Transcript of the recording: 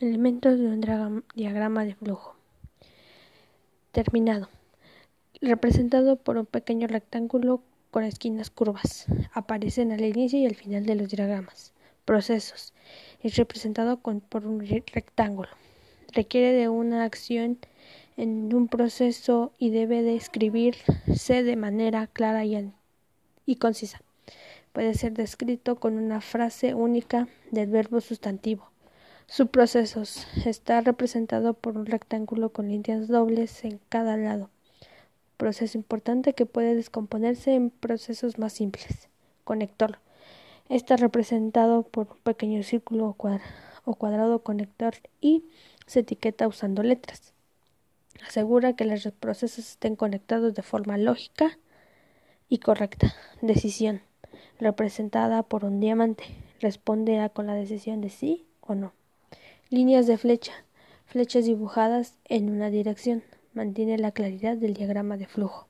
Elementos de un diagrama de flujo. Terminado. Representado por un pequeño rectángulo con esquinas curvas. Aparecen al inicio y al final de los diagramas. Procesos. Es representado por un rectángulo. Requiere de una acción en un proceso y debe describirse de manera clara y, y concisa. Puede ser descrito con una frase única del verbo sustantivo Subprocesos. Está representado por un rectángulo con líneas dobles en cada lado. Proceso importante que puede descomponerse en procesos más simples. Conector. Está representado por un pequeño círculo o cuadrado conector y se etiqueta usando letras. Asegura que los procesos estén conectados de forma lógica y correcta. Decisión. Representada por un diamante. Responde a con la decisión de sí o no. Líneas de flecha. Flechas dibujadas en una dirección. Mantiene la claridad del diagrama de flujo.